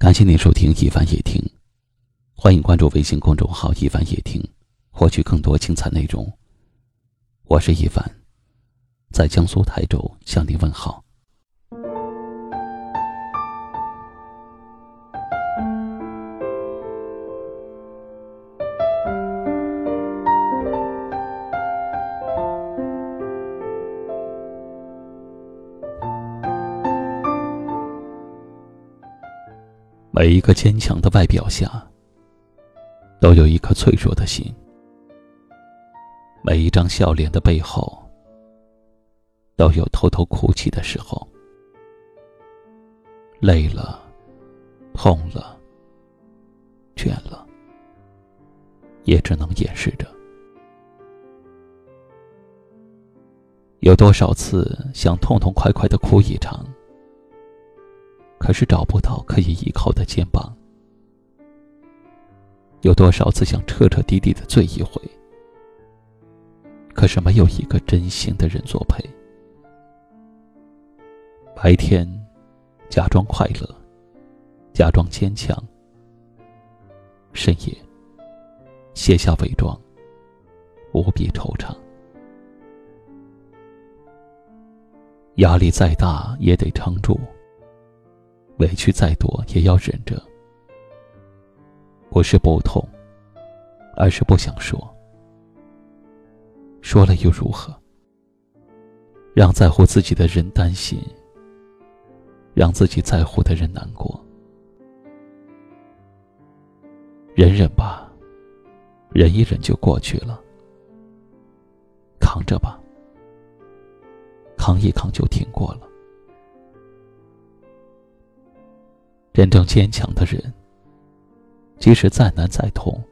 感谢您收听一凡夜听，欢迎关注微信公众号“一凡夜听”，获取更多精彩内容。我是一凡，在江苏台州向您问好。每一个坚强的外表下，都有一颗脆弱的心；每一张笑脸的背后，都有偷偷哭泣的时候。累了，痛了，倦了，也只能掩饰着。有多少次想痛痛快快的哭一场？可是找不到可以依靠的肩膀，有多少次想彻彻底底的醉一回，可是没有一个真心的人作陪。白天假装快乐，假装坚强；深夜卸下伪装，无比惆怅。压力再大也得撑住。委屈再多也要忍着，不是不痛，而是不想说。说了又如何？让在乎自己的人担心，让自己在乎的人难过。忍忍吧，忍一忍就过去了。扛着吧，扛一扛就挺过了。真正坚强的人，即使再难再痛，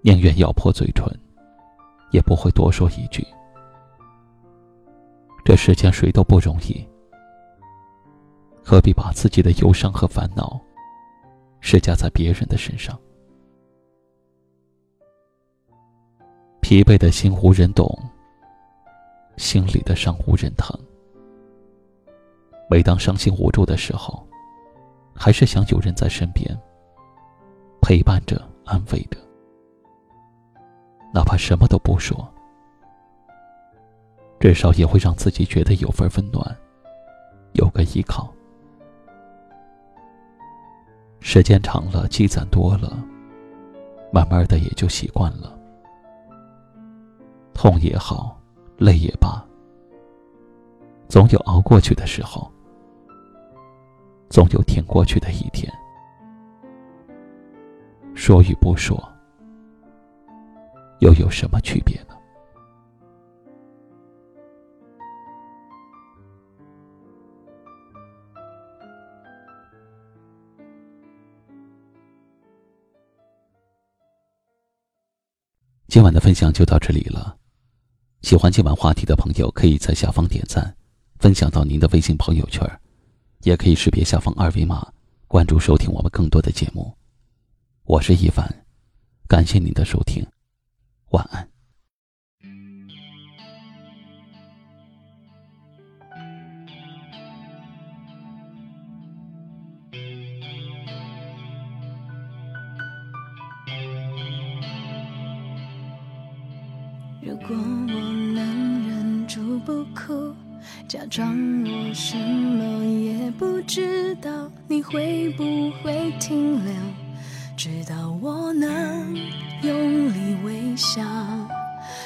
宁愿咬破嘴唇，也不会多说一句。这世间谁都不容易，何必把自己的忧伤和烦恼施加在别人的身上？疲惫的心无人懂，心里的伤无人疼。每当伤心无助的时候，还是想有人在身边，陪伴着、安慰着，哪怕什么都不说，至少也会让自己觉得有份温暖，有个依靠。时间长了，积攒多了，慢慢的也就习惯了。痛也好，累也罢，总有熬过去的时候。总有挺过去的一天。说与不说，又有什么区别呢？今晚的分享就到这里了。喜欢今晚话题的朋友，可以在下方点赞，分享到您的微信朋友圈。也可以识别下方二维码，关注收听我们更多的节目。我是一凡，感谢您的收听，晚安。如果我能忍住不哭。假装我什么也不知道，你会不会停留？直到我能用力微笑。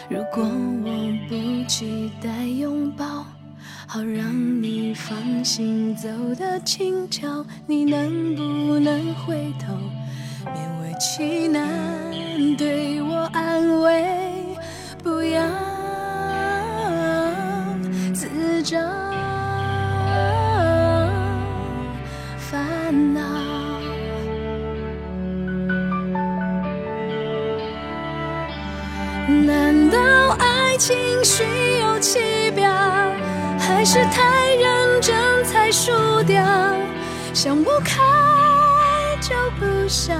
如果我不期待拥抱，好让你放心走得轻巧，你能不能回头，勉为其难难道爱情虚有其表，还是太认真才输掉？想不开就不想，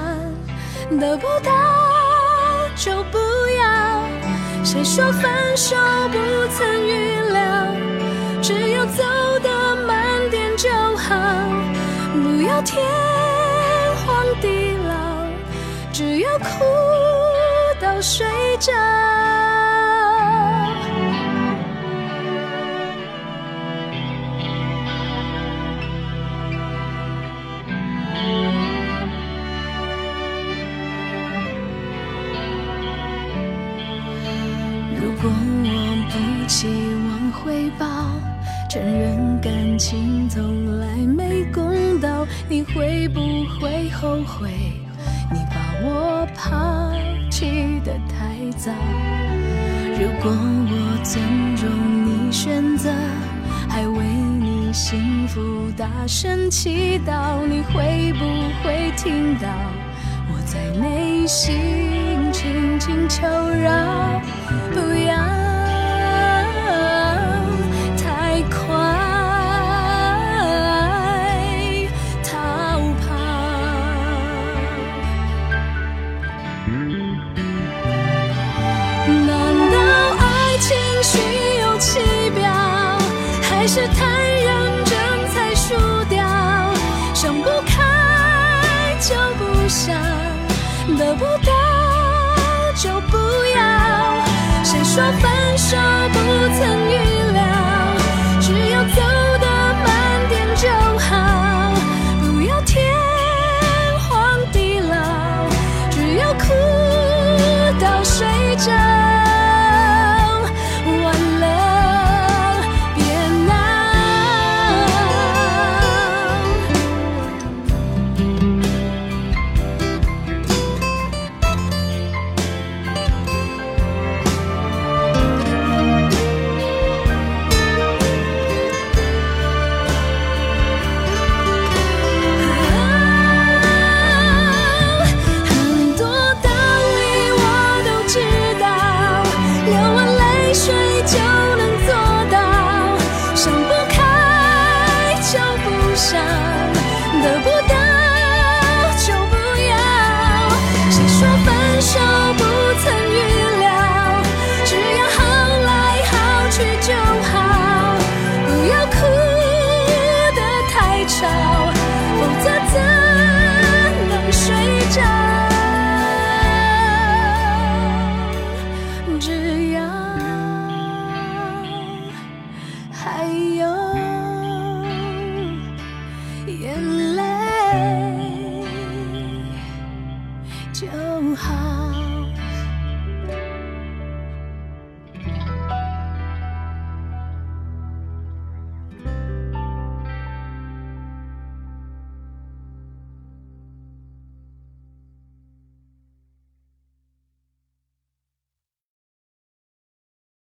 得不到就不要。谁说分手不曾预料？只要走得慢点就好，不要天荒地老，只。要哭到睡着？如果我不期望回报，承认感情从来没公道，你会不会后悔？你把我抛如果我尊重你选择，还为你幸福大声祈祷，你会不会听到我在内心轻轻求饶？不要是太认真才输掉？想不开就不想，得不到就不要。谁说分